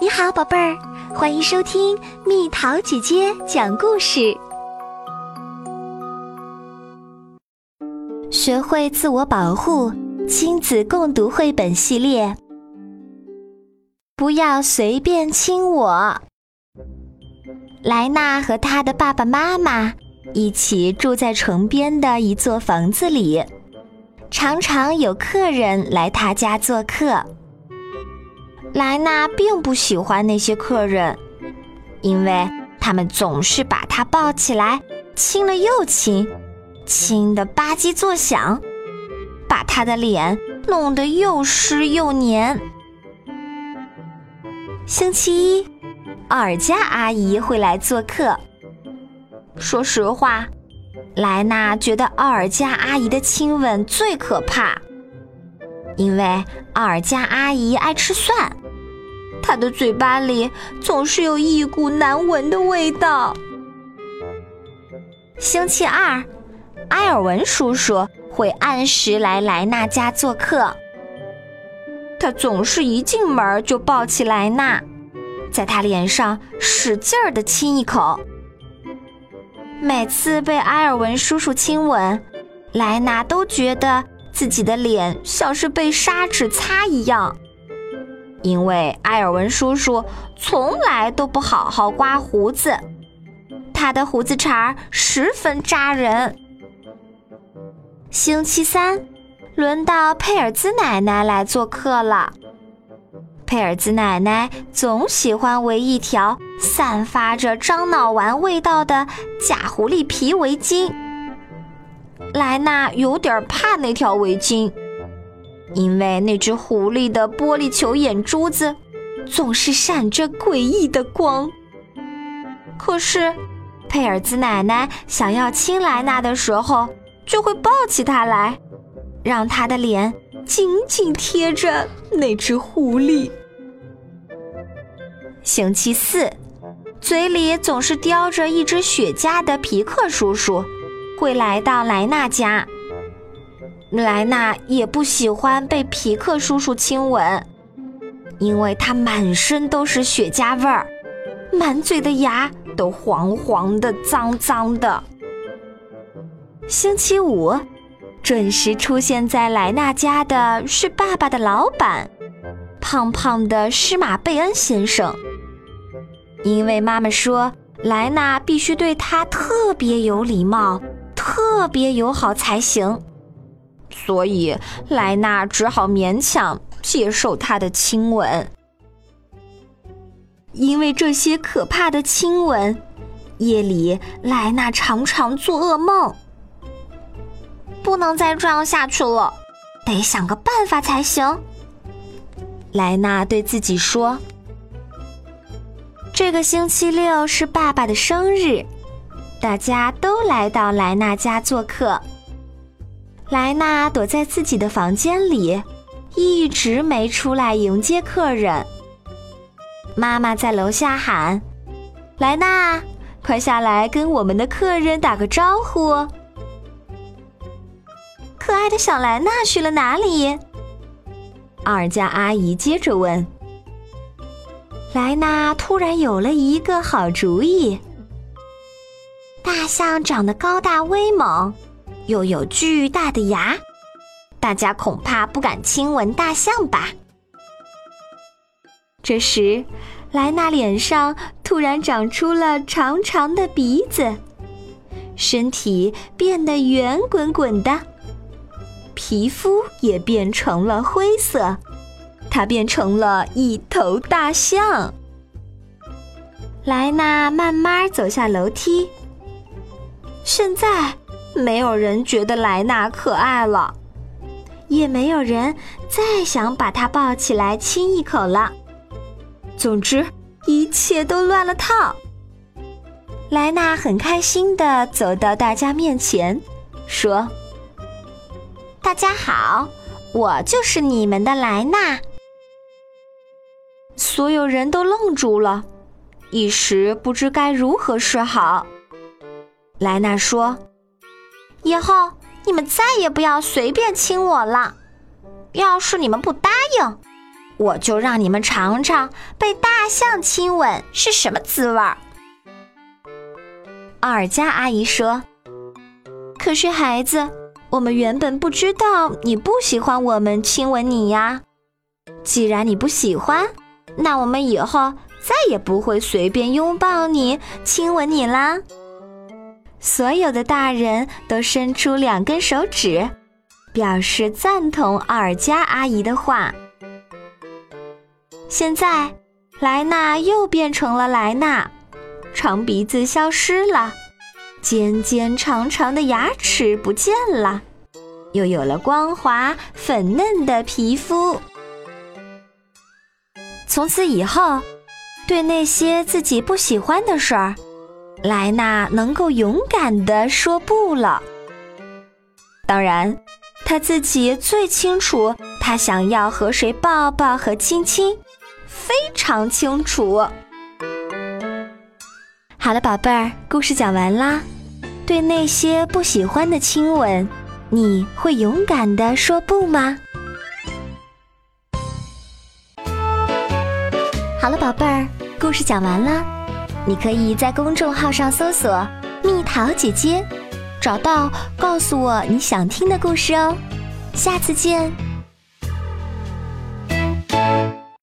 你好，宝贝儿，欢迎收听蜜桃姐姐讲故事。学会自我保护，亲子共读绘本系列。不要随便亲我。莱纳和他的爸爸妈妈一起住在城边的一座房子里，常常有客人来他家做客。莱娜并不喜欢那些客人，因为他们总是把她抱起来亲了又亲，亲得吧唧作响，把他的脸弄得又湿又黏。星期一，奥尔加阿姨会来做客。说实话，莱娜觉得奥尔加阿姨的亲吻最可怕。因为奥尔加阿姨爱吃蒜，她的嘴巴里总是有一股难闻的味道。星期二，埃尔文叔叔会按时来莱娜家做客。他总是一进门就抱起莱娜，在他脸上使劲儿的亲一口。每次被埃尔文叔叔亲吻，莱娜都觉得。自己的脸像是被砂纸擦一样，因为埃尔文叔叔从来都不好好刮胡子，他的胡子茬儿十分扎人。星期三，轮到佩尔兹奶奶来做客了。佩尔兹奶奶总喜欢围一条散发着樟脑丸味道的假狐狸皮围巾。莱纳有点怕那条围巾，因为那只狐狸的玻璃球眼珠子总是闪着诡异的光。可是，佩尔兹奶奶想要亲莱纳的时候，就会抱起他来，让他的脸紧紧贴着那只狐狸。星期四，嘴里总是叼着一只雪茄的皮克叔叔。会来到莱纳家，莱纳也不喜欢被皮克叔叔亲吻，因为他满身都是雪茄味儿，满嘴的牙都黄黄的、脏脏的。星期五，准时出现在莱纳家的是爸爸的老板，胖胖的施马贝恩先生，因为妈妈说莱纳必须对他特别有礼貌。特别友好才行，所以莱纳只好勉强接受他的亲吻。因为这些可怕的亲吻，夜里莱纳常常做噩梦。不能再这样下去了，得想个办法才行。莱纳对自己说：“这个星期六是爸爸的生日。”大家都来到莱娜家做客。莱娜躲在自己的房间里，一直没出来迎接客人。妈妈在楼下喊：“莱娜，快下来跟我们的客人打个招呼。”可爱的小莱娜去了哪里？奥尔加阿姨接着问。莱娜突然有了一个好主意。大象长得高大威猛，又有巨大的牙，大家恐怕不敢亲吻大象吧。这时，莱纳脸上突然长出了长长的鼻子，身体变得圆滚滚的，皮肤也变成了灰色，它变成了一头大象。莱纳慢慢走下楼梯。现在没有人觉得莱纳可爱了，也没有人再想把他抱起来亲一口了。总之，一切都乱了套。莱纳很开心的走到大家面前，说：“大家好，我就是你们的莱纳。”所有人都愣住了，一时不知该如何是好。莱娜说：“以后你们再也不要随便亲我了。要是你们不答应，我就让你们尝尝被大象亲吻是什么滋味儿。奥尔加阿姨说：“可是孩子，我们原本不知道你不喜欢我们亲吻你呀。既然你不喜欢，那我们以后再也不会随便拥抱你、亲吻你啦。”所有的大人都伸出两根手指，表示赞同奥尔加阿姨的话。现在，莱娜又变成了莱娜。长鼻子消失了，尖尖长长的牙齿不见了，又有了光滑粉嫩的皮肤。从此以后，对那些自己不喜欢的事儿，莱娜能够勇敢地说不了。当然，她自己最清楚，她想要和谁抱抱和亲亲，非常清楚。好了，宝贝儿，故事讲完啦。对那些不喜欢的亲吻，你会勇敢地说不吗？好了，宝贝儿，故事讲完了。你可以在公众号上搜索“蜜桃姐姐”，找到告诉我你想听的故事哦。下次见。